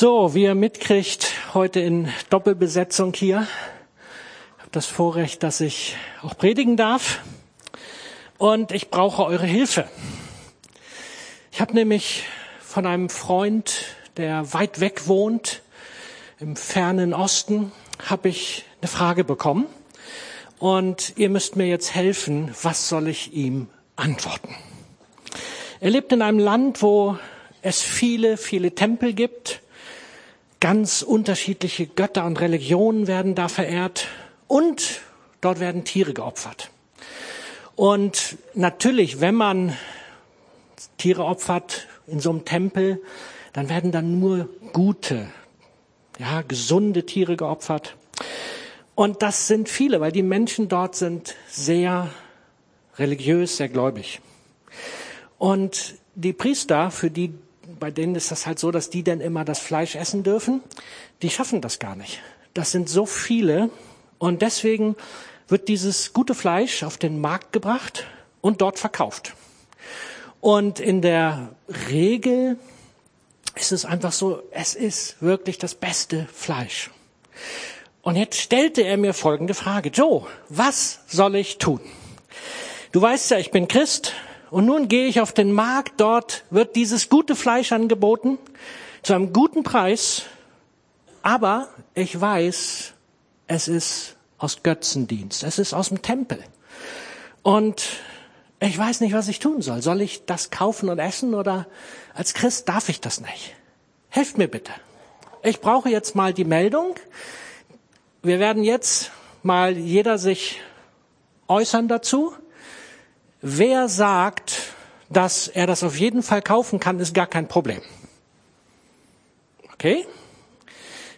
So, wie ihr mitkriegt, heute in Doppelbesetzung hier. Ich habe das Vorrecht, dass ich auch predigen darf. Und ich brauche eure Hilfe. Ich habe nämlich von einem Freund, der weit weg wohnt, im fernen Osten, habe ich eine Frage bekommen. Und ihr müsst mir jetzt helfen, was soll ich ihm antworten? Er lebt in einem Land, wo es viele, viele Tempel gibt Ganz unterschiedliche Götter und Religionen werden da verehrt und dort werden Tiere geopfert. Und natürlich, wenn man Tiere opfert in so einem Tempel, dann werden dann nur gute, ja, gesunde Tiere geopfert. Und das sind viele, weil die Menschen dort sind sehr religiös, sehr gläubig. Und die Priester, für die bei denen ist das halt so, dass die dann immer das Fleisch essen dürfen. Die schaffen das gar nicht. Das sind so viele. Und deswegen wird dieses gute Fleisch auf den Markt gebracht und dort verkauft. Und in der Regel ist es einfach so, es ist wirklich das beste Fleisch. Und jetzt stellte er mir folgende Frage. Joe, was soll ich tun? Du weißt ja, ich bin Christ und nun gehe ich auf den Markt, dort wird dieses gute Fleisch angeboten, zu einem guten Preis, aber ich weiß, es ist aus Götzendienst, es ist aus dem Tempel. Und ich weiß nicht, was ich tun soll. Soll ich das kaufen und essen oder als Christ darf ich das nicht? Helft mir bitte. Ich brauche jetzt mal die Meldung. Wir werden jetzt mal jeder sich äußern dazu. Wer sagt, dass er das auf jeden Fall kaufen kann, ist gar kein Problem. Okay?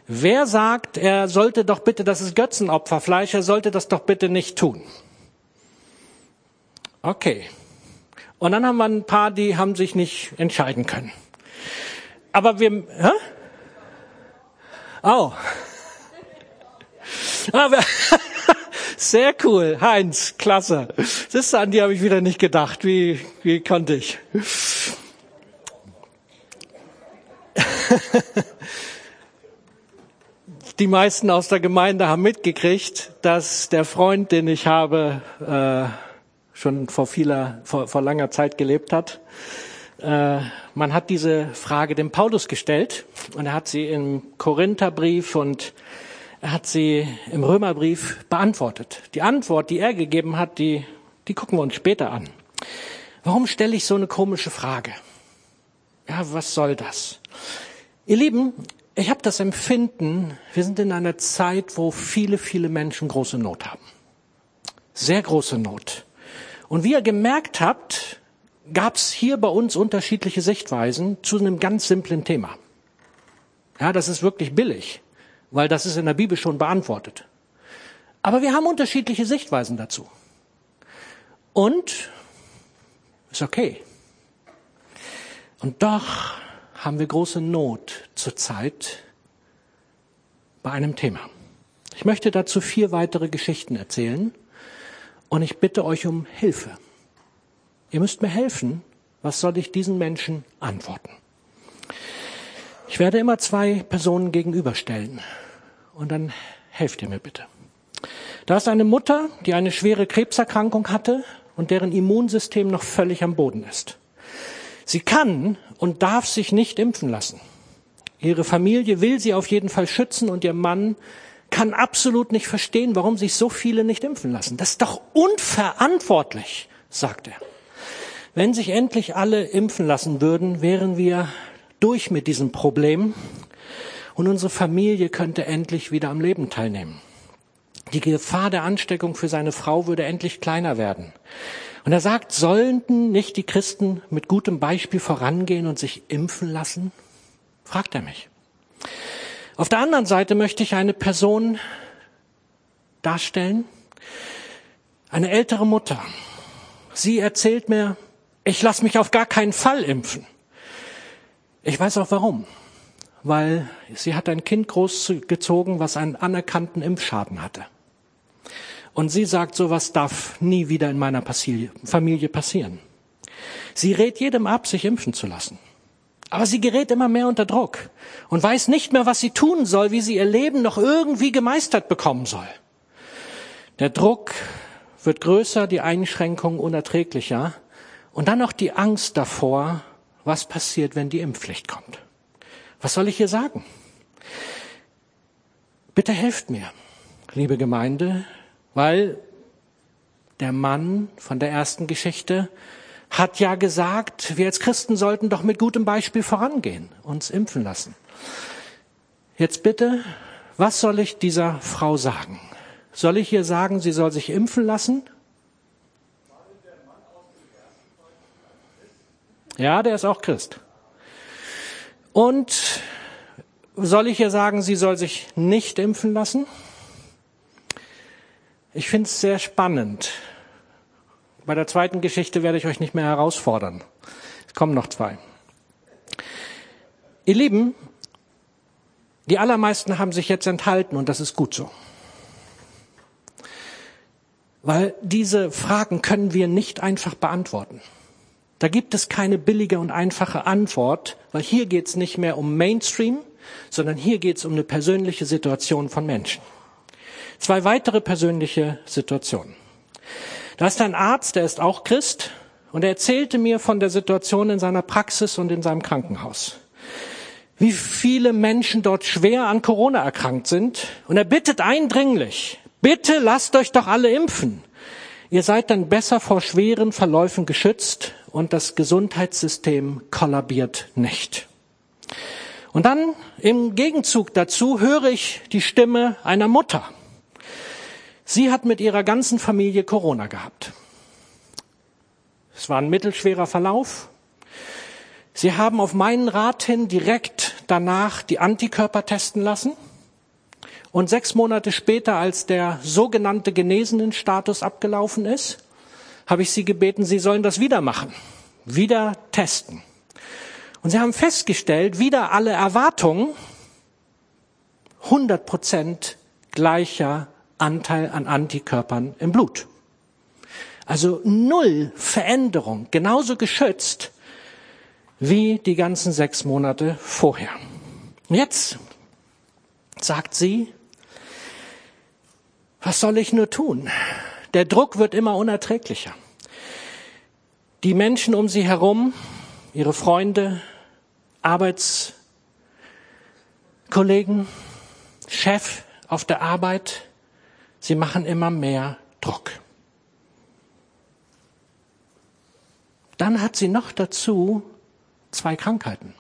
Wer sagt, er sollte doch bitte, das ist Götzenopferfleisch, er sollte das doch bitte nicht tun? Okay. Und dann haben wir ein paar, die haben sich nicht entscheiden können. Aber wir, hä? Oh. Aber, Sehr cool, Heinz, klasse. Das an die habe ich wieder nicht gedacht. Wie, wie konnte ich? Die meisten aus der Gemeinde haben mitgekriegt, dass der Freund, den ich habe, äh, schon vor vieler, vor, vor langer Zeit gelebt hat. Äh, man hat diese Frage dem Paulus gestellt und er hat sie im Korintherbrief und hat sie im Römerbrief beantwortet. Die Antwort, die er gegeben hat, die, die gucken wir uns später an. Warum stelle ich so eine komische Frage? Ja, was soll das? Ihr Lieben, ich habe das Empfinden, wir sind in einer Zeit, wo viele, viele Menschen große Not haben. Sehr große Not. Und wie ihr gemerkt habt, gab es hier bei uns unterschiedliche Sichtweisen zu einem ganz simplen Thema. Ja, das ist wirklich billig weil das ist in der Bibel schon beantwortet. Aber wir haben unterschiedliche Sichtweisen dazu. Und ist okay. Und doch haben wir große Not zurzeit bei einem Thema. Ich möchte dazu vier weitere Geschichten erzählen und ich bitte euch um Hilfe. Ihr müsst mir helfen. Was soll ich diesen Menschen antworten? Ich werde immer zwei Personen gegenüberstellen. Und dann helft ihr mir bitte. Da ist eine Mutter, die eine schwere Krebserkrankung hatte und deren Immunsystem noch völlig am Boden ist. Sie kann und darf sich nicht impfen lassen. Ihre Familie will sie auf jeden Fall schützen und ihr Mann kann absolut nicht verstehen, warum sich so viele nicht impfen lassen. Das ist doch unverantwortlich, sagt er. Wenn sich endlich alle impfen lassen würden, wären wir durch mit diesem Problem und unsere Familie könnte endlich wieder am Leben teilnehmen. Die Gefahr der Ansteckung für seine Frau würde endlich kleiner werden. Und er sagt, sollten nicht die Christen mit gutem Beispiel vorangehen und sich impfen lassen? Fragt er mich. Auf der anderen Seite möchte ich eine Person darstellen, eine ältere Mutter. Sie erzählt mir, ich lasse mich auf gar keinen Fall impfen. Ich weiß auch warum. Weil sie hat ein Kind großgezogen, was einen anerkannten Impfschaden hatte. Und sie sagt, sowas darf nie wieder in meiner Familie passieren. Sie rät jedem ab, sich impfen zu lassen. Aber sie gerät immer mehr unter Druck und weiß nicht mehr, was sie tun soll, wie sie ihr Leben noch irgendwie gemeistert bekommen soll. Der Druck wird größer, die Einschränkungen unerträglicher und dann noch die Angst davor, was passiert, wenn die Impfpflicht kommt. Was soll ich hier sagen? Bitte helft mir, liebe Gemeinde, weil der Mann von der ersten Geschichte hat ja gesagt, wir als Christen sollten doch mit gutem Beispiel vorangehen, uns impfen lassen. Jetzt bitte, was soll ich dieser Frau sagen? Soll ich ihr sagen, sie soll sich impfen lassen? Ja, der ist auch Christ. Und soll ich ihr sagen, sie soll sich nicht impfen lassen? Ich finde es sehr spannend. Bei der zweiten Geschichte werde ich euch nicht mehr herausfordern. Es kommen noch zwei. Ihr Lieben, die allermeisten haben sich jetzt enthalten und das ist gut so. Weil diese Fragen können wir nicht einfach beantworten. Da gibt es keine billige und einfache Antwort, weil hier geht es nicht mehr um Mainstream, sondern hier geht es um eine persönliche Situation von Menschen. Zwei weitere persönliche Situationen. Da ist ein Arzt, der ist auch Christ, und er erzählte mir von der Situation in seiner Praxis und in seinem Krankenhaus. Wie viele Menschen dort schwer an Corona erkrankt sind. Und er bittet eindringlich, bitte lasst euch doch alle impfen. Ihr seid dann besser vor schweren Verläufen geschützt und das Gesundheitssystem kollabiert nicht. Und dann im Gegenzug dazu höre ich die Stimme einer Mutter. Sie hat mit ihrer ganzen Familie Corona gehabt. Es war ein mittelschwerer Verlauf. Sie haben auf meinen Rat hin direkt danach die Antikörper testen lassen. Und sechs Monate später, als der sogenannte Genesenenstatus abgelaufen ist, habe ich sie gebeten, sie sollen das wieder machen. Wieder testen. Und sie haben festgestellt, wieder alle Erwartungen, 100 Prozent gleicher Anteil an Antikörpern im Blut. Also null Veränderung, genauso geschützt wie die ganzen sechs Monate vorher. Jetzt sagt sie, was soll ich nur tun? Der Druck wird immer unerträglicher. Die Menschen um sie herum, ihre Freunde, Arbeitskollegen, Chef auf der Arbeit, Sie machen immer mehr Druck. Dann hat sie noch dazu zwei Krankheiten.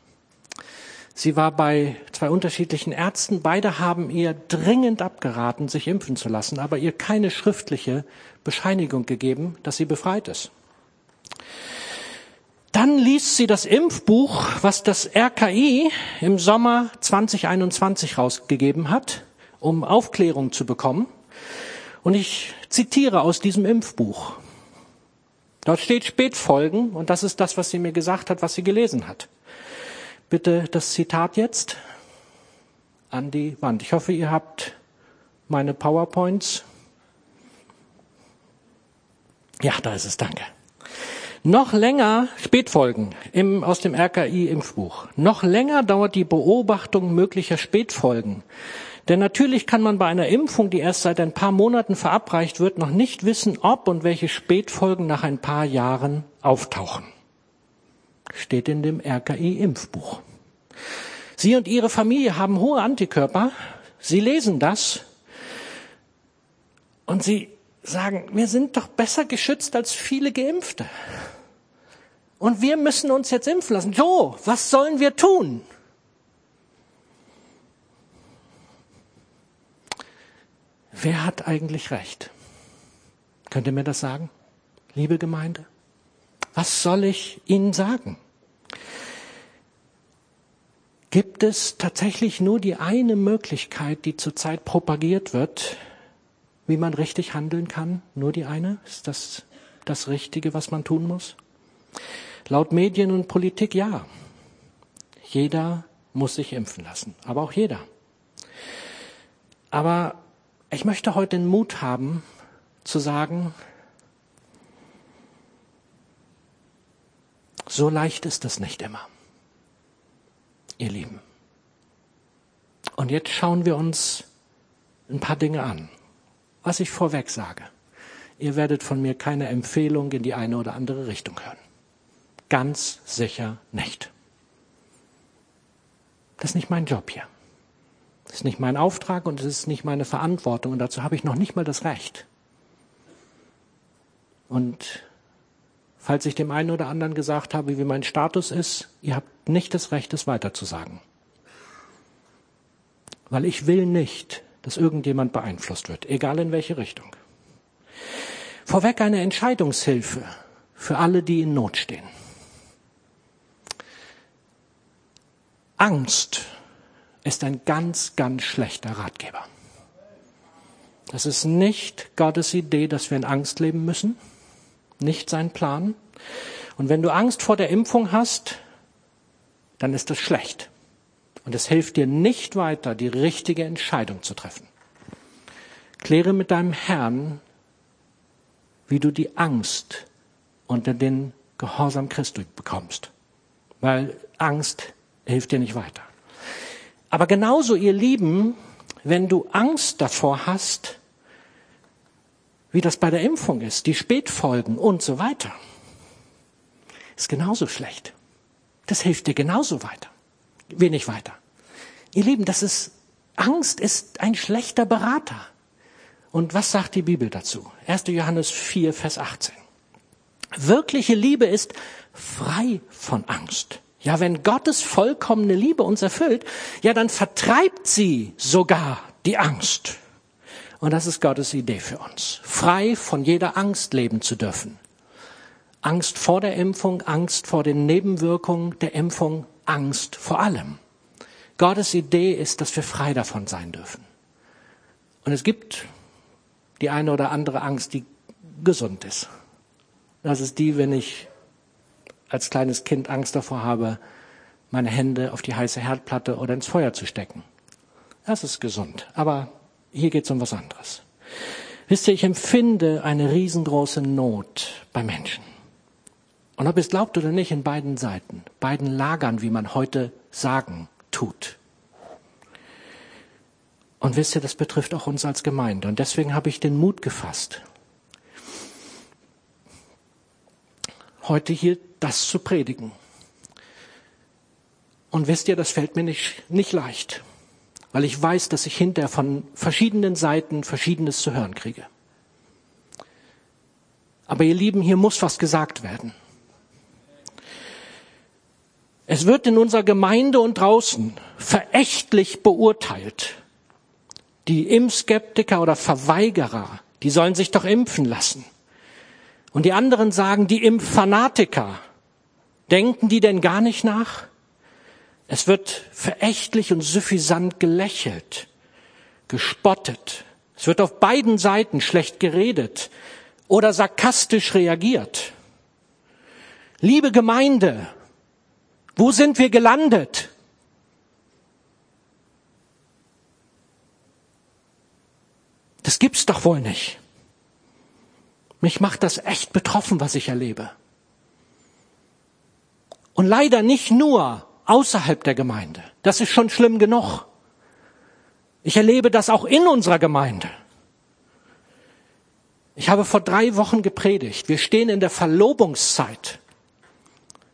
Sie war bei zwei unterschiedlichen Ärzten. Beide haben ihr dringend abgeraten, sich impfen zu lassen, aber ihr keine schriftliche Bescheinigung gegeben, dass sie befreit ist. Dann liest sie das Impfbuch, was das RKI im Sommer 2021 rausgegeben hat, um Aufklärung zu bekommen. Und ich zitiere aus diesem Impfbuch. Dort steht Spätfolgen und das ist das, was sie mir gesagt hat, was sie gelesen hat. Bitte das Zitat jetzt an die Wand. Ich hoffe, ihr habt meine PowerPoints. Ja, da ist es, danke. Noch länger, Spätfolgen im, aus dem RKI-Impfbuch. Noch länger dauert die Beobachtung möglicher Spätfolgen. Denn natürlich kann man bei einer Impfung, die erst seit ein paar Monaten verabreicht wird, noch nicht wissen, ob und welche Spätfolgen nach ein paar Jahren auftauchen. Steht in dem RKI-Impfbuch. Sie und Ihre Familie haben hohe Antikörper. Sie lesen das und Sie sagen, wir sind doch besser geschützt als viele Geimpfte. Und wir müssen uns jetzt impfen lassen. So, was sollen wir tun? Wer hat eigentlich recht? Könnt ihr mir das sagen, liebe Gemeinde? Was soll ich Ihnen sagen? Gibt es tatsächlich nur die eine Möglichkeit, die zurzeit propagiert wird, wie man richtig handeln kann? Nur die eine? Ist das das Richtige, was man tun muss? Laut Medien und Politik ja. Jeder muss sich impfen lassen, aber auch jeder. Aber ich möchte heute den Mut haben, zu sagen, so leicht ist es nicht immer. Ihr Lieben. Und jetzt schauen wir uns ein paar Dinge an. Was ich vorweg sage. Ihr werdet von mir keine Empfehlung in die eine oder andere Richtung hören. Ganz sicher nicht. Das ist nicht mein Job hier. Das ist nicht mein Auftrag und es ist nicht meine Verantwortung und dazu habe ich noch nicht mal das Recht. Und falls ich dem einen oder anderen gesagt habe, wie mein Status ist, ihr habt nicht das Recht, es weiterzusagen. Weil ich will nicht, dass irgendjemand beeinflusst wird, egal in welche Richtung. Vorweg eine Entscheidungshilfe für alle, die in Not stehen. Angst ist ein ganz, ganz schlechter Ratgeber. Das ist nicht Gottes Idee, dass wir in Angst leben müssen, nicht sein Plan. Und wenn du Angst vor der Impfung hast, dann ist das schlecht. Und es hilft dir nicht weiter, die richtige Entscheidung zu treffen. Kläre mit deinem Herrn, wie du die Angst unter den Gehorsam Christi bekommst. Weil Angst hilft dir nicht weiter. Aber genauso, ihr Lieben, wenn du Angst davor hast, wie das bei der Impfung ist, die Spätfolgen und so weiter, ist genauso schlecht. Das hilft dir genauso weiter wenig weiter. Ihr Lieben, das ist, Angst ist ein schlechter Berater. Und was sagt die Bibel dazu? 1. Johannes 4, Vers 18. Wirkliche Liebe ist frei von Angst. Ja, wenn Gottes vollkommene Liebe uns erfüllt, ja, dann vertreibt sie sogar die Angst. Und das ist Gottes Idee für uns. Frei von jeder Angst leben zu dürfen. Angst vor der Impfung, Angst vor den Nebenwirkungen der Impfung, Angst vor allem. Gottes Idee ist, dass wir frei davon sein dürfen. Und es gibt die eine oder andere Angst, die gesund ist. Das ist die, wenn ich als kleines Kind Angst davor habe, meine Hände auf die heiße Herdplatte oder ins Feuer zu stecken. Das ist gesund. Aber hier geht es um was anderes. Wisst ihr, ich empfinde eine riesengroße Not bei Menschen. Und ob es glaubt oder nicht, in beiden Seiten, beiden Lagern, wie man heute sagen tut. Und wisst ihr, das betrifft auch uns als Gemeinde. Und deswegen habe ich den Mut gefasst, heute hier das zu predigen. Und wisst ihr, das fällt mir nicht, nicht leicht, weil ich weiß, dass ich hinterher von verschiedenen Seiten Verschiedenes zu hören kriege. Aber ihr Lieben, hier muss was gesagt werden. Es wird in unserer Gemeinde und draußen verächtlich beurteilt. Die Impfskeptiker oder Verweigerer, die sollen sich doch impfen lassen. Und die anderen sagen, die Impffanatiker, denken die denn gar nicht nach? Es wird verächtlich und suffisant gelächelt, gespottet. Es wird auf beiden Seiten schlecht geredet oder sarkastisch reagiert. Liebe Gemeinde, wo sind wir gelandet? Das gibt's doch wohl nicht. Mich macht das echt betroffen, was ich erlebe. Und leider nicht nur außerhalb der Gemeinde. Das ist schon schlimm genug. Ich erlebe das auch in unserer Gemeinde. Ich habe vor drei Wochen gepredigt. Wir stehen in der Verlobungszeit.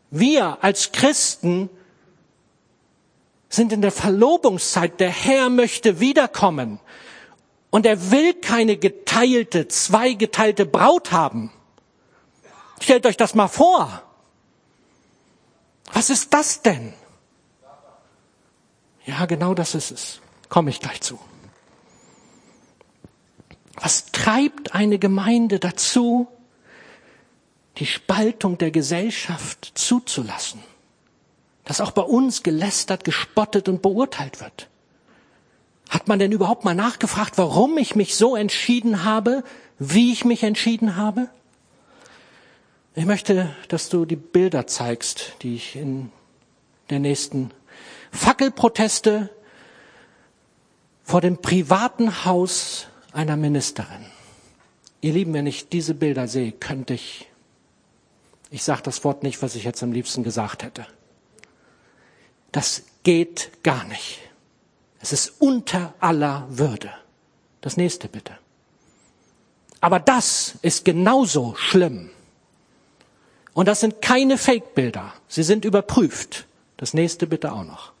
Wir als Christen sind in der Verlobungszeit. Der Herr möchte wiederkommen. Und er will keine geteilte, zweigeteilte Braut haben. Stellt euch das mal vor. Was ist das denn? Ja, genau das ist es. Komme ich gleich zu. Was treibt eine Gemeinde dazu, die Spaltung der Gesellschaft zuzulassen. Dass auch bei uns gelästert, gespottet und beurteilt wird. Hat man denn überhaupt mal nachgefragt, warum ich mich so entschieden habe, wie ich mich entschieden habe? Ich möchte, dass du die Bilder zeigst, die ich in der nächsten Fackelproteste vor dem privaten Haus einer Ministerin. Ihr Lieben, wenn ich diese Bilder sehe, könnte ich ich sage das Wort nicht, was ich jetzt am liebsten gesagt hätte. Das geht gar nicht. Es ist unter aller Würde. Das nächste bitte. Aber das ist genauso schlimm. Und das sind keine Fake-Bilder. Sie sind überprüft. Das nächste bitte auch noch.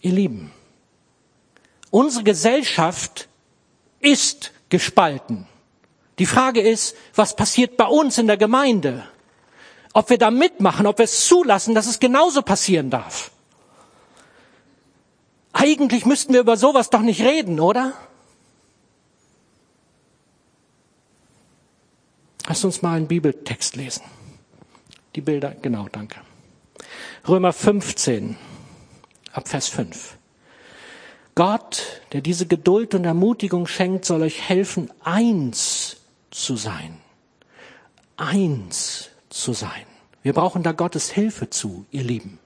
Ihr Lieben, unsere Gesellschaft ist gespalten. Die Frage ist, was passiert bei uns in der Gemeinde? Ob wir da mitmachen, ob wir es zulassen, dass es genauso passieren darf. Eigentlich müssten wir über sowas doch nicht reden, oder? Lass uns mal einen Bibeltext lesen. Die Bilder, genau, danke. Römer 15, ab Vers 5. Gott, der diese Geduld und Ermutigung schenkt, soll euch helfen, eins zu sein. Eins zu sein. Wir brauchen da Gottes Hilfe zu, ihr Lieben.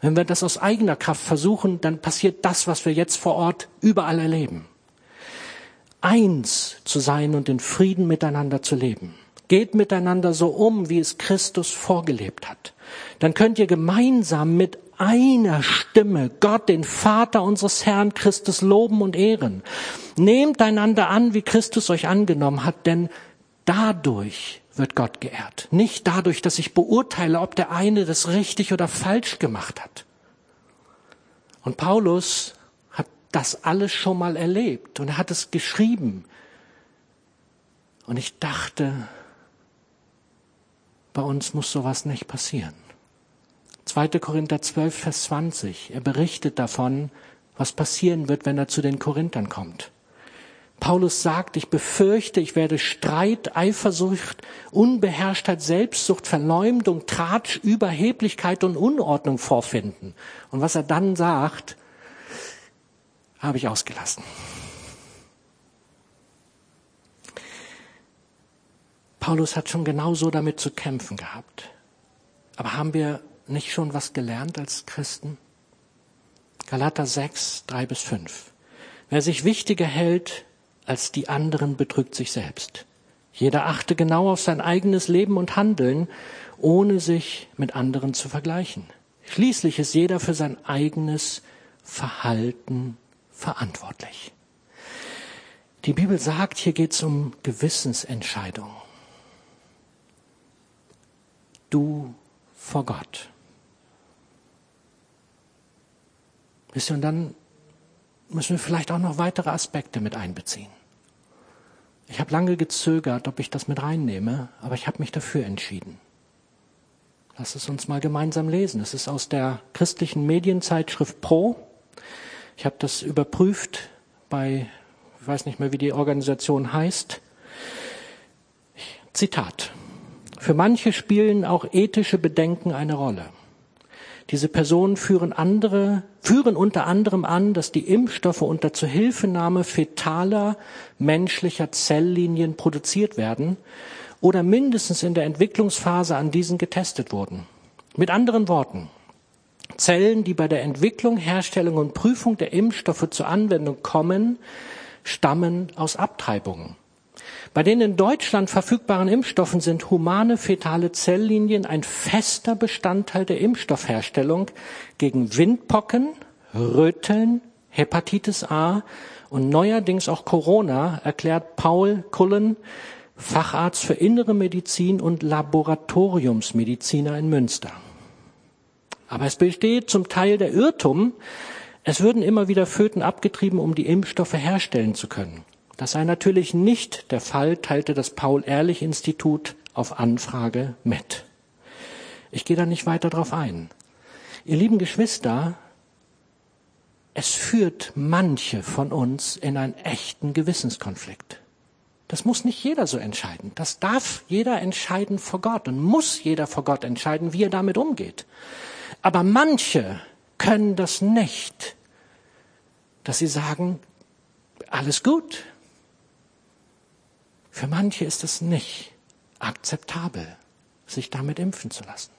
Wenn wir das aus eigener Kraft versuchen, dann passiert das, was wir jetzt vor Ort überall erleben eins zu sein und in Frieden miteinander zu leben. Geht miteinander so um, wie es Christus vorgelebt hat. Dann könnt ihr gemeinsam mit einer Stimme Gott, den Vater unseres Herrn Christus loben und ehren. Nehmt einander an, wie Christus euch angenommen hat, denn dadurch wird Gott geehrt. Nicht dadurch, dass ich beurteile, ob der eine das richtig oder falsch gemacht hat. Und Paulus das alles schon mal erlebt und er hat es geschrieben. Und ich dachte, bei uns muss sowas nicht passieren. 2. Korinther 12, Vers 20. Er berichtet davon, was passieren wird, wenn er zu den Korinthern kommt. Paulus sagt, ich befürchte, ich werde Streit, Eifersucht, Unbeherrschtheit, Selbstsucht, Verleumdung, Tratsch, Überheblichkeit und Unordnung vorfinden. Und was er dann sagt, habe ich ausgelassen. Paulus hat schon genauso damit zu kämpfen gehabt. Aber haben wir nicht schon was gelernt als Christen? Galater 6, 3 bis 5. Wer sich wichtiger hält als die anderen, betrügt sich selbst. Jeder achte genau auf sein eigenes Leben und Handeln, ohne sich mit anderen zu vergleichen. Schließlich ist jeder für sein eigenes Verhalten verantwortlich. Die Bibel sagt, hier geht es um Gewissensentscheidungen. Du vor Gott. Wisst ihr, und dann müssen wir vielleicht auch noch weitere Aspekte mit einbeziehen. Ich habe lange gezögert, ob ich das mit reinnehme, aber ich habe mich dafür entschieden. Lass es uns mal gemeinsam lesen. Es ist aus der christlichen Medienzeitschrift Pro. Ich habe das überprüft bei, ich weiß nicht mehr, wie die Organisation heißt. Zitat. Für manche spielen auch ethische Bedenken eine Rolle. Diese Personen führen andere, führen unter anderem an, dass die Impfstoffe unter Zuhilfenahme fetaler menschlicher Zelllinien produziert werden oder mindestens in der Entwicklungsphase an diesen getestet wurden. Mit anderen Worten, Zellen, die bei der Entwicklung, Herstellung und Prüfung der Impfstoffe zur Anwendung kommen, stammen aus Abtreibungen. Bei den in Deutschland verfügbaren Impfstoffen sind humane fetale Zelllinien ein fester Bestandteil der Impfstoffherstellung gegen Windpocken, Röteln, Hepatitis A und neuerdings auch Corona, erklärt Paul Cullen, Facharzt für innere Medizin und Laboratoriumsmediziner in Münster. Aber es besteht zum Teil der Irrtum, es würden immer wieder Föten abgetrieben, um die Impfstoffe herstellen zu können. Das sei natürlich nicht der Fall, teilte das Paul-Ehrlich-Institut auf Anfrage mit. Ich gehe da nicht weiter drauf ein. Ihr lieben Geschwister, es führt manche von uns in einen echten Gewissenskonflikt. Das muss nicht jeder so entscheiden. Das darf jeder entscheiden vor Gott und muss jeder vor Gott entscheiden, wie er damit umgeht. Aber manche können das nicht, dass sie sagen, alles gut. Für manche ist es nicht akzeptabel, sich damit impfen zu lassen.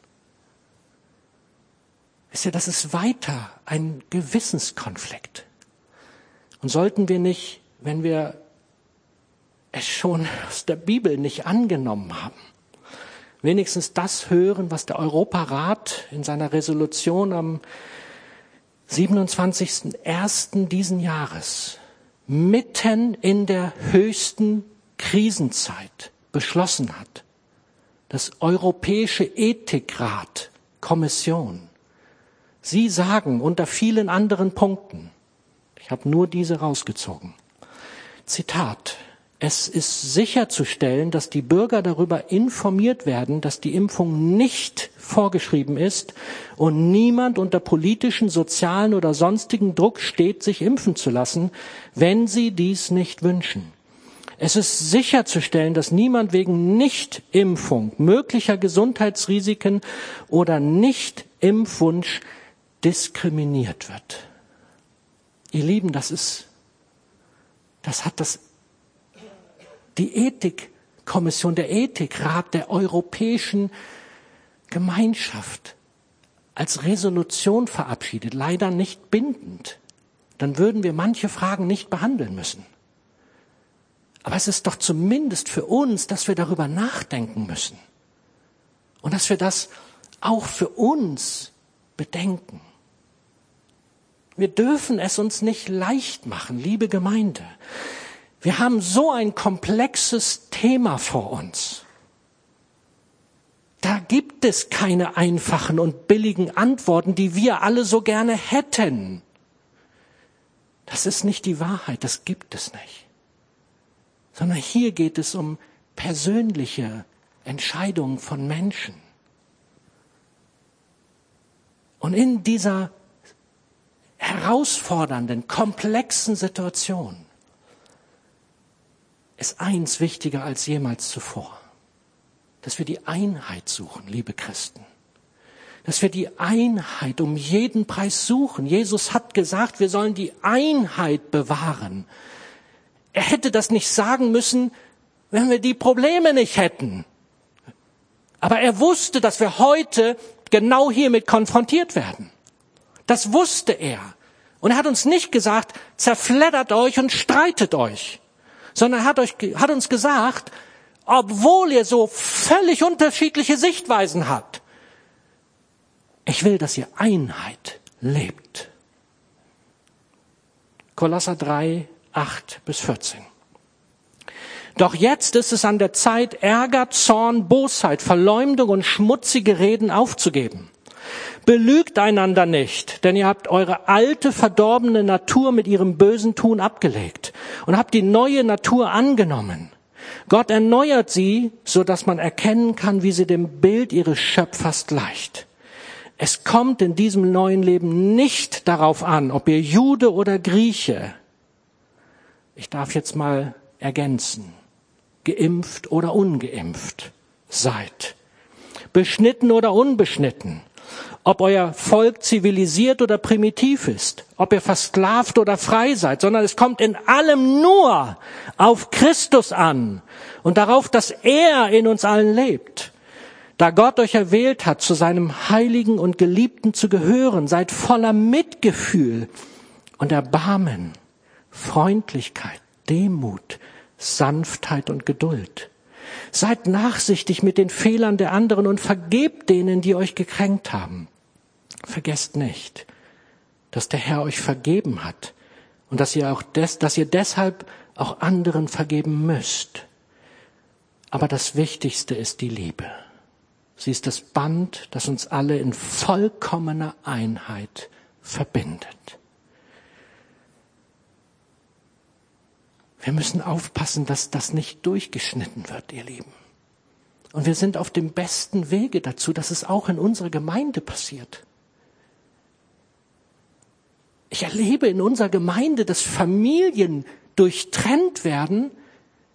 Wisst ihr, das ist weiter ein Gewissenskonflikt. Und sollten wir nicht, wenn wir es schon aus der Bibel nicht angenommen haben, wenigstens das hören, was der Europarat in seiner Resolution am 27.01. diesen Jahres mitten in der höchsten Krisenzeit beschlossen hat. Das Europäische Ethikrat Kommission. Sie sagen unter vielen anderen Punkten, ich habe nur diese rausgezogen, Zitat, es ist sicherzustellen, dass die Bürger darüber informiert werden, dass die Impfung nicht vorgeschrieben ist und niemand unter politischen, sozialen oder sonstigen Druck steht, sich impfen zu lassen, wenn sie dies nicht wünschen. Es ist sicherzustellen, dass niemand wegen Nichtimpfung möglicher Gesundheitsrisiken oder Nichtimpfwunsch diskriminiert wird. Ihr Lieben, das ist, das hat das die Ethikkommission, der Ethikrat der Europäischen Gemeinschaft als Resolution verabschiedet, leider nicht bindend, dann würden wir manche Fragen nicht behandeln müssen. Aber es ist doch zumindest für uns, dass wir darüber nachdenken müssen und dass wir das auch für uns bedenken. Wir dürfen es uns nicht leicht machen, liebe Gemeinde. Wir haben so ein komplexes Thema vor uns. Da gibt es keine einfachen und billigen Antworten, die wir alle so gerne hätten. Das ist nicht die Wahrheit, das gibt es nicht. Sondern hier geht es um persönliche Entscheidungen von Menschen. Und in dieser herausfordernden, komplexen Situation ist eins wichtiger als jemals zuvor. Dass wir die Einheit suchen, liebe Christen. Dass wir die Einheit um jeden Preis suchen. Jesus hat gesagt, wir sollen die Einheit bewahren. Er hätte das nicht sagen müssen, wenn wir die Probleme nicht hätten. Aber er wusste, dass wir heute genau hiermit konfrontiert werden. Das wusste er. Und er hat uns nicht gesagt, zerfleddert euch und streitet euch sondern hat, euch, hat uns gesagt, obwohl ihr so völlig unterschiedliche Sichtweisen habt, ich will, dass ihr Einheit lebt. Kolosser 3, 8 bis 14. Doch jetzt ist es an der Zeit, Ärger, Zorn, Bosheit, Verleumdung und schmutzige Reden aufzugeben Belügt einander nicht, denn ihr habt eure alte, verdorbene Natur mit ihrem bösen Tun abgelegt und habt die neue Natur angenommen. Gott erneuert sie, so dass man erkennen kann, wie sie dem Bild ihres Schöpfers gleicht. Es kommt in diesem neuen Leben nicht darauf an, ob ihr Jude oder Grieche, ich darf jetzt mal ergänzen, geimpft oder ungeimpft seid, beschnitten oder unbeschnitten, ob euer Volk zivilisiert oder primitiv ist, ob ihr versklavt oder frei seid, sondern es kommt in allem nur auf Christus an und darauf, dass er in uns allen lebt. Da Gott euch erwählt hat, zu seinem Heiligen und Geliebten zu gehören, seid voller Mitgefühl und Erbarmen, Freundlichkeit, Demut, Sanftheit und Geduld. Seid nachsichtig mit den Fehlern der anderen und vergebt denen, die euch gekränkt haben. Vergesst nicht, dass der Herr euch vergeben hat und dass ihr auch des, dass ihr deshalb auch anderen vergeben müsst. Aber das Wichtigste ist die Liebe. Sie ist das Band, das uns alle in vollkommener Einheit verbindet. Wir müssen aufpassen, dass das nicht durchgeschnitten wird, ihr Lieben. Und wir sind auf dem besten Wege dazu, dass es auch in unserer Gemeinde passiert. Ich erlebe in unserer Gemeinde, dass Familien durchtrennt werden,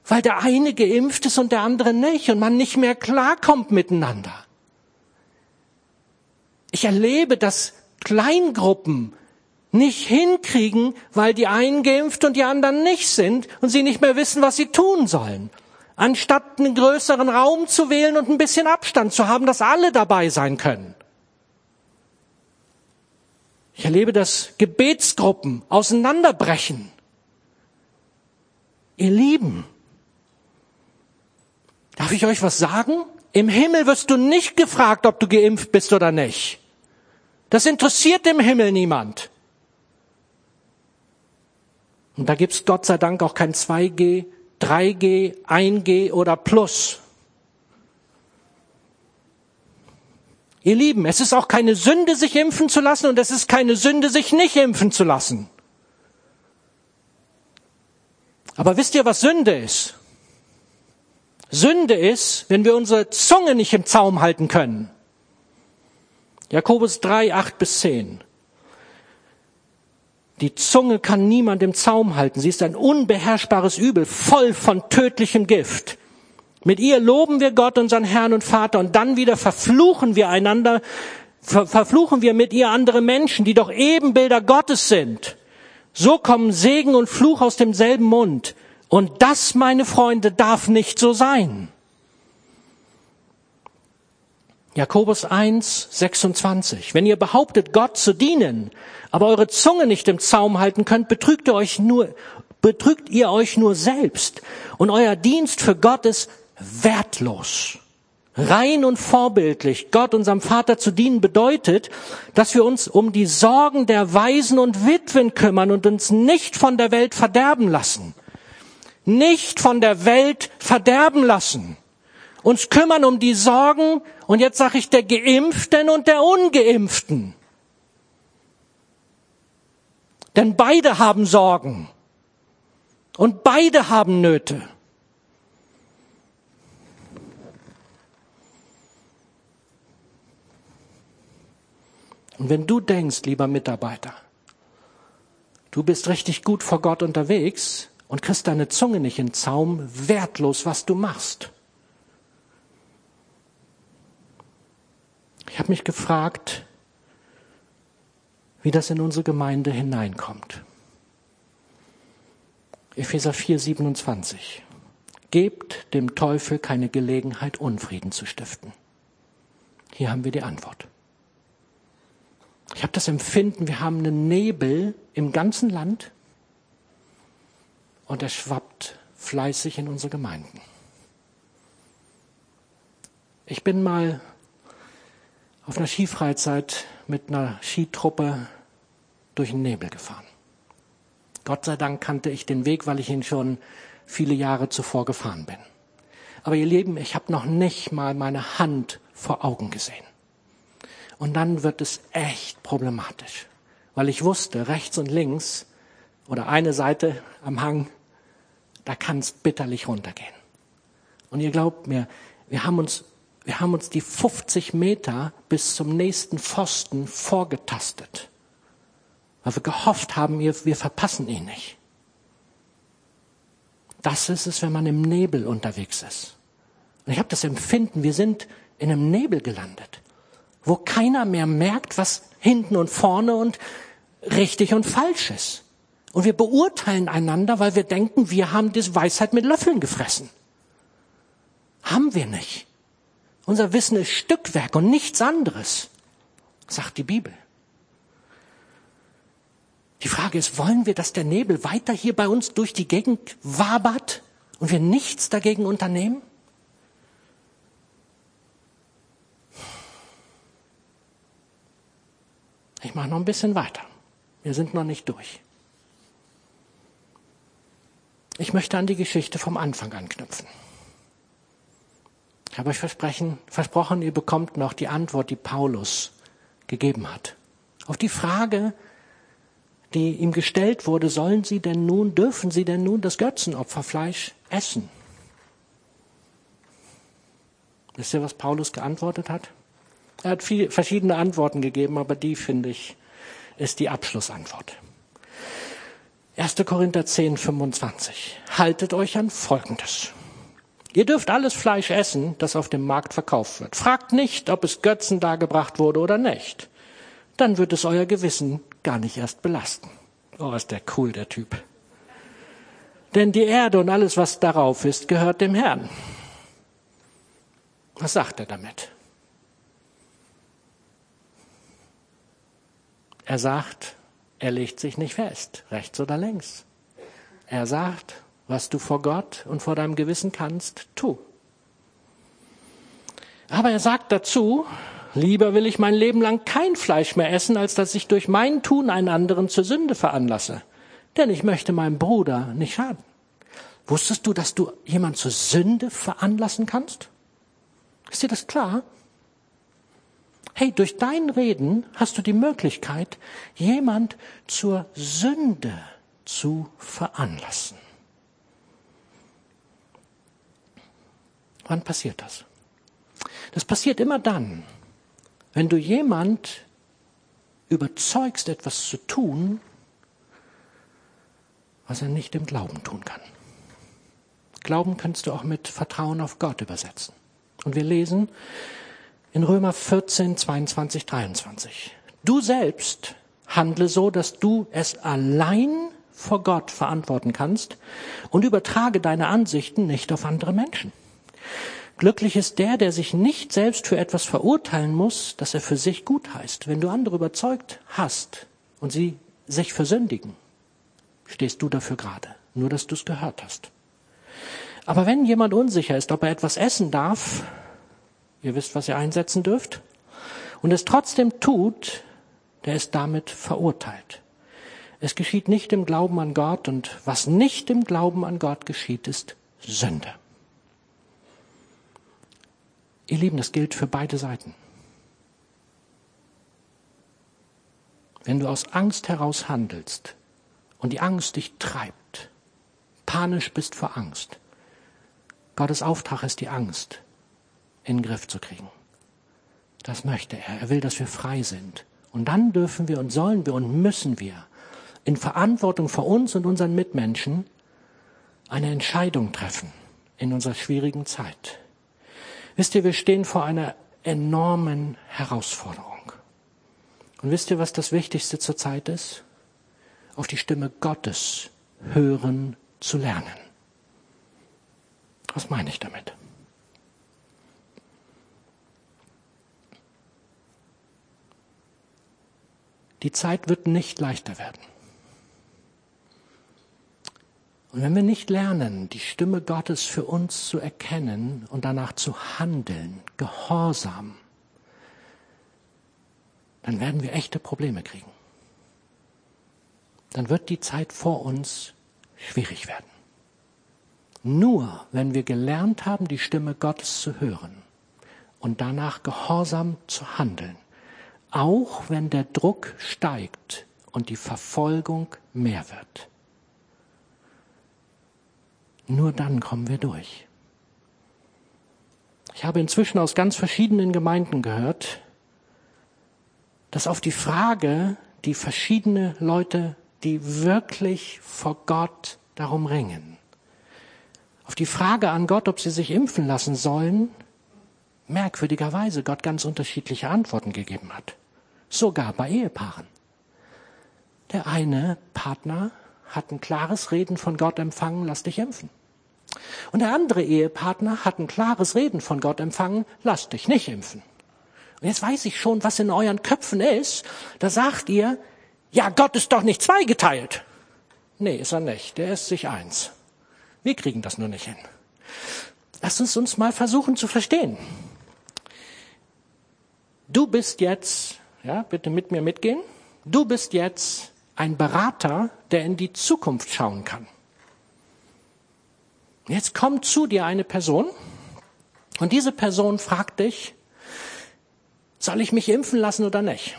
weil der eine geimpft ist und der andere nicht und man nicht mehr klarkommt miteinander. Ich erlebe, dass Kleingruppen nicht hinkriegen, weil die einen geimpft und die anderen nicht sind und sie nicht mehr wissen, was sie tun sollen. Anstatt einen größeren Raum zu wählen und ein bisschen Abstand zu haben, dass alle dabei sein können. Ich erlebe, dass Gebetsgruppen auseinanderbrechen. Ihr Lieben, darf ich euch was sagen? Im Himmel wirst du nicht gefragt, ob du geimpft bist oder nicht. Das interessiert im Himmel niemand. Und da gibt's Gott sei Dank auch kein 2G, 3G, 1G oder Plus. Ihr Lieben, es ist auch keine Sünde, sich impfen zu lassen und es ist keine Sünde, sich nicht impfen zu lassen. Aber wisst ihr, was Sünde ist? Sünde ist, wenn wir unsere Zunge nicht im Zaum halten können. Jakobus 3, 8 bis 10. Die Zunge kann niemand im Zaum halten. Sie ist ein unbeherrschbares Übel, voll von tödlichem Gift. Mit ihr loben wir Gott, unseren Herrn und Vater, und dann wieder verfluchen wir einander, ver verfluchen wir mit ihr andere Menschen, die doch Ebenbilder Gottes sind. So kommen Segen und Fluch aus demselben Mund. Und das, meine Freunde, darf nicht so sein. Jakobus 1, 26. Wenn ihr behauptet, Gott zu dienen, aber eure Zunge nicht im Zaum halten könnt, betrügt ihr euch nur, betrügt ihr euch nur selbst. Und euer Dienst für Gott ist wertlos. Rein und vorbildlich Gott, unserem Vater, zu dienen bedeutet, dass wir uns um die Sorgen der Waisen und Witwen kümmern und uns nicht von der Welt verderben lassen. Nicht von der Welt verderben lassen. Uns kümmern um die Sorgen, und jetzt sage ich, der Geimpften und der Ungeimpften. Denn beide haben Sorgen. Und beide haben Nöte. Und wenn du denkst, lieber Mitarbeiter, du bist richtig gut vor Gott unterwegs und kriegst deine Zunge nicht in Zaum, wertlos, was du machst. Ich habe mich gefragt, wie das in unsere Gemeinde hineinkommt. Epheser 4, 27. Gebt dem Teufel keine Gelegenheit, Unfrieden zu stiften. Hier haben wir die Antwort. Ich habe das Empfinden, wir haben einen Nebel im ganzen Land und er schwappt fleißig in unsere Gemeinden. Ich bin mal auf einer Skifreizeit mit einer Skitruppe durch den Nebel gefahren. Gott sei Dank kannte ich den Weg, weil ich ihn schon viele Jahre zuvor gefahren bin. Aber ihr Lieben, ich habe noch nicht mal meine Hand vor Augen gesehen. Und dann wird es echt problematisch, weil ich wusste, rechts und links oder eine Seite am Hang, da kann es bitterlich runtergehen. Und ihr glaubt mir, wir haben uns, wir haben uns die 50 Meter bis zum nächsten Pfosten vorgetastet, weil wir gehofft haben, wir, wir verpassen ihn nicht. Das ist es, wenn man im Nebel unterwegs ist. Und ich habe das Empfinden, wir sind in einem Nebel gelandet wo keiner mehr merkt, was hinten und vorne und richtig und falsch ist. Und wir beurteilen einander, weil wir denken, wir haben diese Weisheit mit Löffeln gefressen. Haben wir nicht. Unser Wissen ist Stückwerk und nichts anderes, sagt die Bibel. Die Frage ist, wollen wir, dass der Nebel weiter hier bei uns durch die Gegend wabert und wir nichts dagegen unternehmen? Ich mache noch ein bisschen weiter. Wir sind noch nicht durch. Ich möchte an die Geschichte vom Anfang anknüpfen. Ich habe euch versprechen, versprochen, ihr bekommt noch die Antwort, die Paulus gegeben hat. Auf die Frage, die ihm gestellt wurde, sollen Sie denn nun, dürfen Sie denn nun das Götzenopferfleisch essen? Wisst ihr, was Paulus geantwortet hat? Er hat viele, verschiedene Antworten gegeben, aber die, finde ich, ist die Abschlussantwort. 1. Korinther 10, 25. Haltet euch an Folgendes. Ihr dürft alles Fleisch essen, das auf dem Markt verkauft wird. Fragt nicht, ob es Götzen dargebracht wurde oder nicht. Dann wird es euer Gewissen gar nicht erst belasten. Oh, ist der cool, der Typ. Denn die Erde und alles, was darauf ist, gehört dem Herrn. Was sagt er damit? Er sagt, er legt sich nicht fest, rechts oder links. Er sagt, was du vor Gott und vor deinem Gewissen kannst, tu. Aber er sagt dazu, lieber will ich mein Leben lang kein Fleisch mehr essen, als dass ich durch mein Tun einen anderen zur Sünde veranlasse. Denn ich möchte meinem Bruder nicht schaden. Wusstest du, dass du jemand zur Sünde veranlassen kannst? Ist dir das klar? Hey, durch dein Reden hast du die Möglichkeit, jemand zur Sünde zu veranlassen. Wann passiert das? Das passiert immer dann, wenn du jemand überzeugst, etwas zu tun, was er nicht im Glauben tun kann. Glauben kannst du auch mit Vertrauen auf Gott übersetzen. Und wir lesen in Römer 14, 22, 23. Du selbst handle so, dass du es allein vor Gott verantworten kannst und übertrage deine Ansichten nicht auf andere Menschen. Glücklich ist der, der sich nicht selbst für etwas verurteilen muss, das er für sich gut heißt. Wenn du andere überzeugt hast und sie sich versündigen, stehst du dafür gerade, nur dass du es gehört hast. Aber wenn jemand unsicher ist, ob er etwas essen darf, ihr wisst, was ihr einsetzen dürft, und es trotzdem tut, der ist damit verurteilt. Es geschieht nicht im Glauben an Gott und was nicht im Glauben an Gott geschieht, ist Sünde. Ihr Lieben, das gilt für beide Seiten. Wenn du aus Angst heraus handelst und die Angst dich treibt, panisch bist vor Angst, Gottes Auftrag ist die Angst in den Griff zu kriegen. Das möchte er. Er will, dass wir frei sind. Und dann dürfen wir und sollen wir und müssen wir in Verantwortung vor uns und unseren Mitmenschen eine Entscheidung treffen in unserer schwierigen Zeit. Wisst ihr, wir stehen vor einer enormen Herausforderung. Und wisst ihr, was das Wichtigste zur Zeit ist? Auf die Stimme Gottes hören zu lernen. Was meine ich damit? Die Zeit wird nicht leichter werden. Und wenn wir nicht lernen, die Stimme Gottes für uns zu erkennen und danach zu handeln, gehorsam, dann werden wir echte Probleme kriegen. Dann wird die Zeit vor uns schwierig werden. Nur wenn wir gelernt haben, die Stimme Gottes zu hören und danach gehorsam zu handeln, auch wenn der Druck steigt und die Verfolgung mehr wird, nur dann kommen wir durch. Ich habe inzwischen aus ganz verschiedenen Gemeinden gehört, dass auf die Frage, die verschiedene Leute, die wirklich vor Gott darum ringen, auf die Frage an Gott, ob sie sich impfen lassen sollen, merkwürdigerweise Gott ganz unterschiedliche Antworten gegeben hat. Sogar bei Ehepaaren. Der eine Partner hat ein klares Reden von Gott empfangen, lass dich impfen. Und der andere Ehepartner hat ein klares Reden von Gott empfangen, lass dich nicht impfen. Und jetzt weiß ich schon, was in euren Köpfen ist. Da sagt ihr, ja, Gott ist doch nicht zweigeteilt. Nee, ist er nicht. Der ist sich eins. Wir kriegen das nur nicht hin. Lass uns uns mal versuchen zu verstehen. Du bist jetzt, ja, bitte mit mir mitgehen. Du bist jetzt ein Berater, der in die Zukunft schauen kann. Jetzt kommt zu dir eine Person und diese Person fragt dich, soll ich mich impfen lassen oder nicht?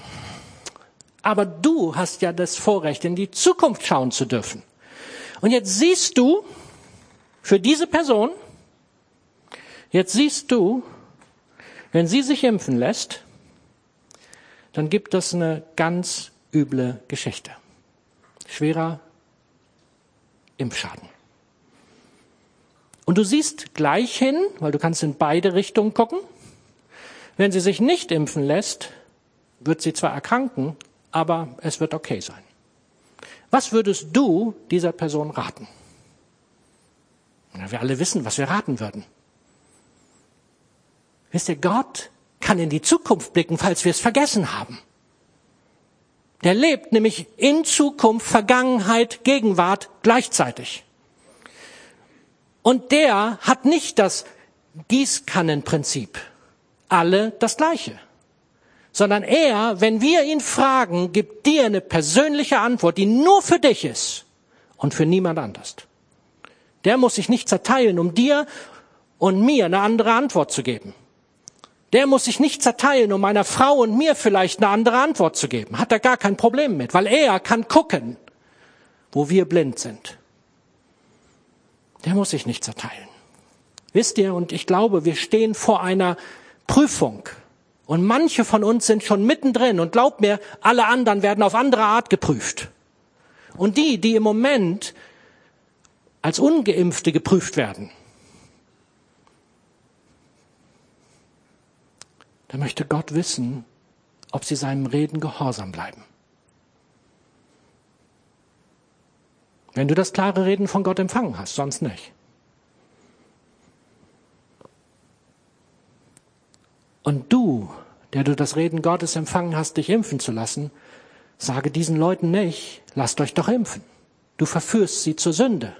Aber du hast ja das Vorrecht, in die Zukunft schauen zu dürfen. Und jetzt siehst du für diese Person, jetzt siehst du, wenn sie sich impfen lässt, dann gibt das eine ganz üble Geschichte. Schwerer Impfschaden. Und du siehst gleich hin, weil du kannst in beide Richtungen gucken. Wenn sie sich nicht impfen lässt, wird sie zwar erkranken, aber es wird okay sein. Was würdest du dieser Person raten? Wir alle wissen, was wir raten würden. Wisst ihr, Gott kann in die Zukunft blicken, falls wir es vergessen haben. Der lebt nämlich in Zukunft, Vergangenheit, Gegenwart gleichzeitig. Und der hat nicht das Gießkannenprinzip. alle das Gleiche. Sondern er, wenn wir ihn fragen, gibt dir eine persönliche Antwort, die nur für dich ist und für niemand anders. Der muss sich nicht zerteilen, um dir und mir eine andere Antwort zu geben. Der muss sich nicht zerteilen, um meiner Frau und mir vielleicht eine andere Antwort zu geben. Hat er gar kein Problem mit, weil er kann gucken, wo wir blind sind. Der muss sich nicht zerteilen. Wisst ihr, und ich glaube, wir stehen vor einer Prüfung. Und manche von uns sind schon mittendrin und glaubt mir, alle anderen werden auf andere Art geprüft. Und die, die im Moment als ungeimpfte geprüft werden, da möchte Gott wissen, ob sie seinem Reden gehorsam bleiben. Wenn du das klare Reden von Gott empfangen hast, sonst nicht. Und du, der du das Reden Gottes empfangen hast, dich impfen zu lassen, sage diesen Leuten nicht, lasst euch doch impfen. Du verführst sie zur Sünde.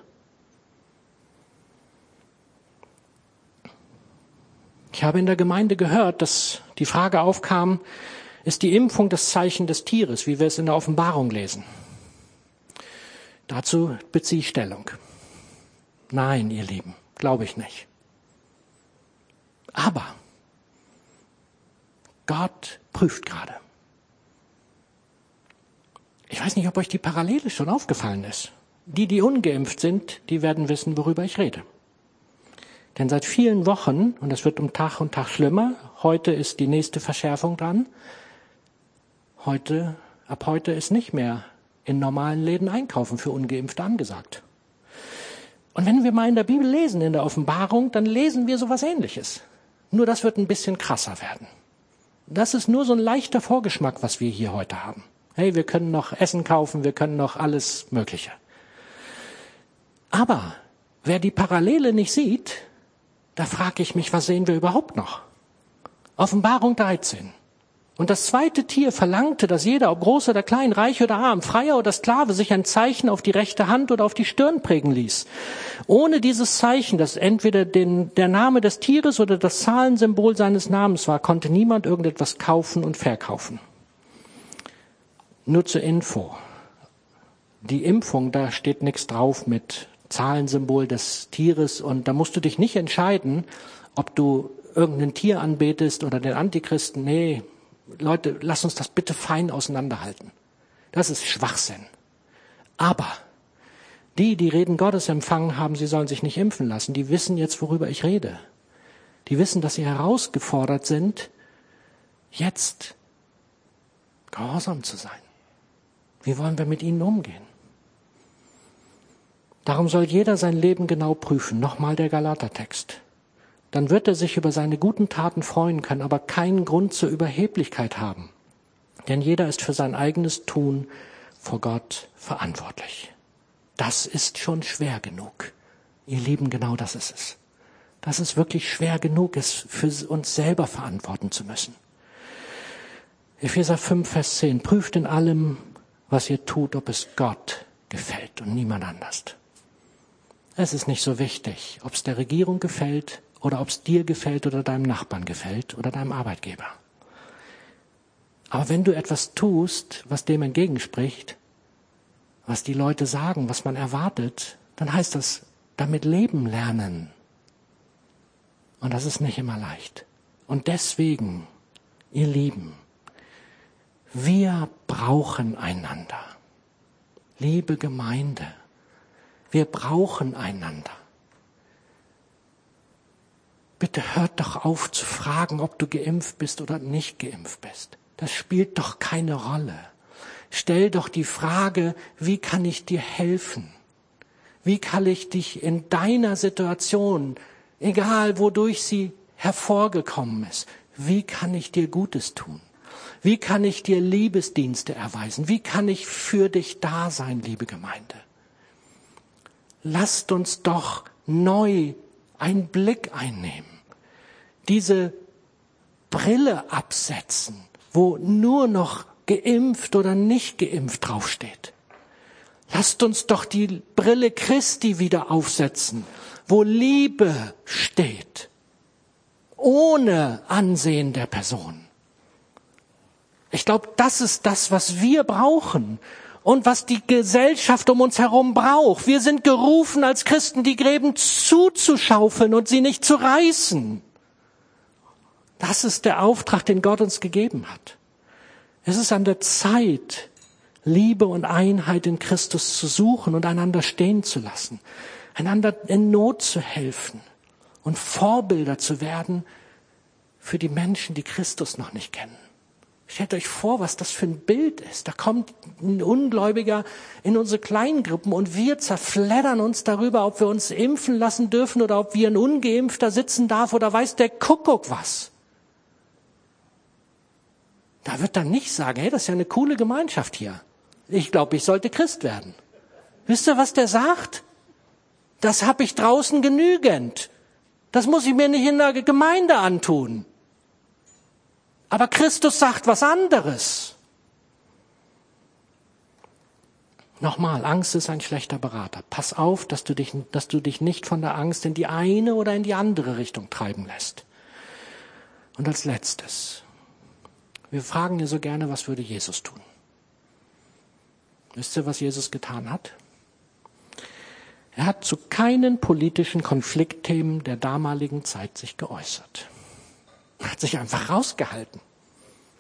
Ich habe in der Gemeinde gehört, dass die Frage aufkam, ist die Impfung das Zeichen des Tieres, wie wir es in der Offenbarung lesen? Dazu beziehe ich Stellung. Nein, ihr Lieben, glaube ich nicht. Aber Gott prüft gerade. Ich weiß nicht, ob euch die Parallele schon aufgefallen ist. Die, die ungeimpft sind, die werden wissen, worüber ich rede. Denn seit vielen Wochen, und es wird um Tag und Tag schlimmer, heute ist die nächste Verschärfung dran, heute, ab heute ist nicht mehr in normalen Läden einkaufen für Ungeimpfte angesagt. Und wenn wir mal in der Bibel lesen, in der Offenbarung, dann lesen wir sowas ähnliches. Nur das wird ein bisschen krasser werden. Das ist nur so ein leichter Vorgeschmack, was wir hier heute haben. Hey, wir können noch Essen kaufen, wir können noch alles Mögliche. Aber wer die Parallele nicht sieht, da frage ich mich, was sehen wir überhaupt noch? Offenbarung 13. Und das zweite Tier verlangte, dass jeder, ob groß oder klein, reich oder arm, freier oder Sklave, sich ein Zeichen auf die rechte Hand oder auf die Stirn prägen ließ. Ohne dieses Zeichen, das entweder den, der Name des Tieres oder das Zahlensymbol seines Namens war, konnte niemand irgendetwas kaufen und verkaufen. Nur zur Info. Die Impfung, da steht nichts drauf mit Zahlensymbol des Tieres und da musst du dich nicht entscheiden, ob du irgendein Tier anbetest oder den Antichristen. Nee, Leute, lass uns das bitte fein auseinanderhalten. Das ist Schwachsinn. Aber die, die Reden Gottes empfangen haben, sie sollen sich nicht impfen lassen. Die wissen jetzt, worüber ich rede. Die wissen, dass sie herausgefordert sind, jetzt gehorsam zu sein. Wie wollen wir mit ihnen umgehen? Darum soll jeder sein Leben genau prüfen. Nochmal der Galatertext dann wird er sich über seine guten Taten freuen können, aber keinen Grund zur Überheblichkeit haben. Denn jeder ist für sein eigenes Tun vor Gott verantwortlich. Das ist schon schwer genug. Ihr Lieben, genau das ist es. Das ist wirklich schwer genug, es für uns selber verantworten zu müssen. Epheser 5, Vers 10. Prüft in allem, was ihr tut, ob es Gott gefällt und niemand anders. Es ist nicht so wichtig, ob es der Regierung gefällt, oder ob es dir gefällt oder deinem Nachbarn gefällt oder deinem Arbeitgeber. Aber wenn du etwas tust, was dem entgegenspricht, was die Leute sagen, was man erwartet, dann heißt das damit leben lernen. Und das ist nicht immer leicht. Und deswegen, ihr Lieben, wir brauchen einander. Liebe Gemeinde, wir brauchen einander. Bitte hört doch auf zu fragen, ob du geimpft bist oder nicht geimpft bist. Das spielt doch keine Rolle. Stell doch die Frage, wie kann ich dir helfen? Wie kann ich dich in deiner Situation, egal wodurch sie hervorgekommen ist, wie kann ich dir Gutes tun? Wie kann ich dir Liebesdienste erweisen? Wie kann ich für dich da sein, liebe Gemeinde? Lasst uns doch neu einen Blick einnehmen. Diese Brille absetzen, wo nur noch geimpft oder nicht geimpft draufsteht. Lasst uns doch die Brille Christi wieder aufsetzen, wo Liebe steht. ohne Ansehen der Person. Ich glaube, das ist das, was wir brauchen und was die Gesellschaft um uns herum braucht. Wir sind gerufen als Christen, die Gräben zuzuschaufeln und sie nicht zu reißen. Das ist der Auftrag, den Gott uns gegeben hat. Es ist an der Zeit, Liebe und Einheit in Christus zu suchen und einander stehen zu lassen, einander in Not zu helfen und Vorbilder zu werden für die Menschen, die Christus noch nicht kennen. Stellt euch vor, was das für ein Bild ist. Da kommt ein Ungläubiger in unsere Kleingruppen und wir zerfleddern uns darüber, ob wir uns impfen lassen dürfen oder ob wir ein Ungeimpfter sitzen darf oder weiß der Kuckuck was. Da wird dann nicht sagen, hey, das ist ja eine coole Gemeinschaft hier. Ich glaube, ich sollte Christ werden. Wisst ihr, was der sagt? Das habe ich draußen genügend. Das muss ich mir nicht in der Gemeinde antun. Aber Christus sagt was anderes. Nochmal, Angst ist ein schlechter Berater. Pass auf, dass du, dich, dass du dich nicht von der Angst in die eine oder in die andere Richtung treiben lässt. Und als letztes, wir fragen ja so gerne, was würde Jesus tun? Wisst ihr, was Jesus getan hat? Er hat zu keinen politischen Konfliktthemen der damaligen Zeit sich geäußert. Er hat sich einfach rausgehalten.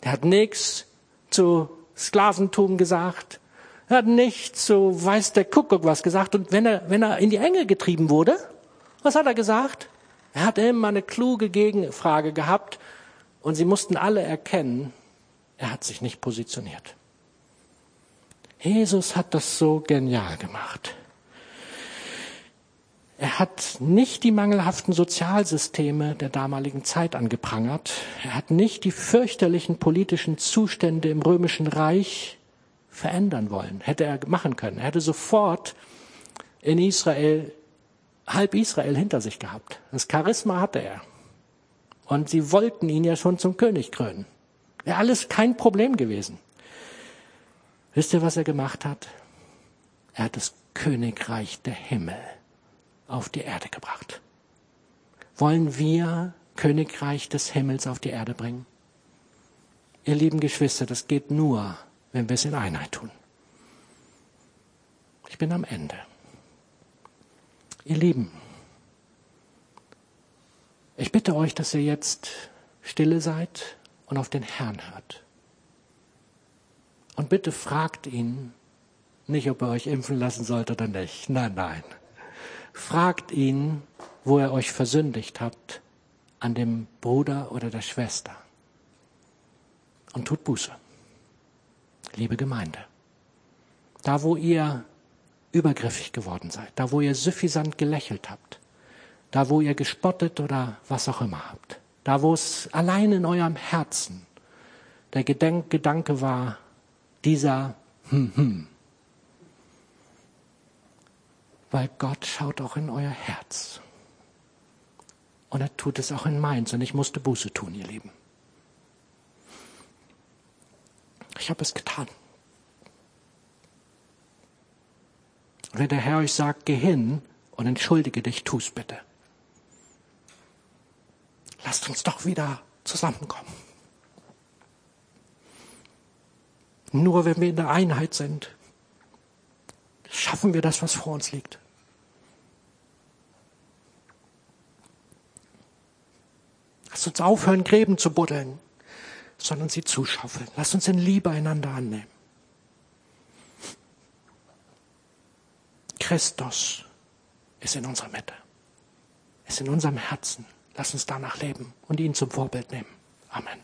Er hat nichts zu Sklaventum gesagt. Er hat nichts zu weiß der Kuckuck was gesagt. Und wenn er, wenn er in die Enge getrieben wurde, was hat er gesagt? Er hat immer eine kluge Gegenfrage gehabt und sie mussten alle erkennen, er hat sich nicht positioniert. Jesus hat das so genial gemacht. Er hat nicht die mangelhaften Sozialsysteme der damaligen Zeit angeprangert. Er hat nicht die fürchterlichen politischen Zustände im römischen Reich verändern wollen. Hätte er machen können. Er hätte sofort in Israel halb Israel hinter sich gehabt. Das Charisma hatte er. Und sie wollten ihn ja schon zum König krönen. Wäre alles kein Problem gewesen. Wisst ihr, was er gemacht hat? Er hat das Königreich der Himmel auf die Erde gebracht. Wollen wir Königreich des Himmels auf die Erde bringen? Ihr lieben Geschwister, das geht nur, wenn wir es in Einheit tun. Ich bin am Ende. Ihr Lieben, ich bitte euch, dass ihr jetzt stille seid und auf den Herrn hört. Und bitte fragt ihn nicht, ob er euch impfen lassen sollte oder nicht. Nein, nein. Fragt ihn, wo er euch versündigt habt, an dem Bruder oder der Schwester. Und tut Buße. Liebe Gemeinde. Da, wo ihr übergriffig geworden seid, da, wo ihr suffisant gelächelt habt, da, wo ihr gespottet oder was auch immer habt, da, wo es allein in eurem Herzen der Gedenk Gedanke war, dieser hm, hm, weil Gott schaut auch in euer Herz. Und er tut es auch in meins. Und ich musste Buße tun, ihr Lieben. Ich habe es getan. Und wenn der Herr euch sagt, geh hin und entschuldige dich, tu's bitte. Lasst uns doch wieder zusammenkommen. Nur wenn wir in der Einheit sind, schaffen wir das, was vor uns liegt. Lasst uns aufhören, Gräben zu buddeln, sondern sie zuschaufeln. Lasst uns in Liebe einander annehmen. Christus ist in unserer Mitte, ist in unserem Herzen. Lasst uns danach leben und ihn zum Vorbild nehmen. Amen.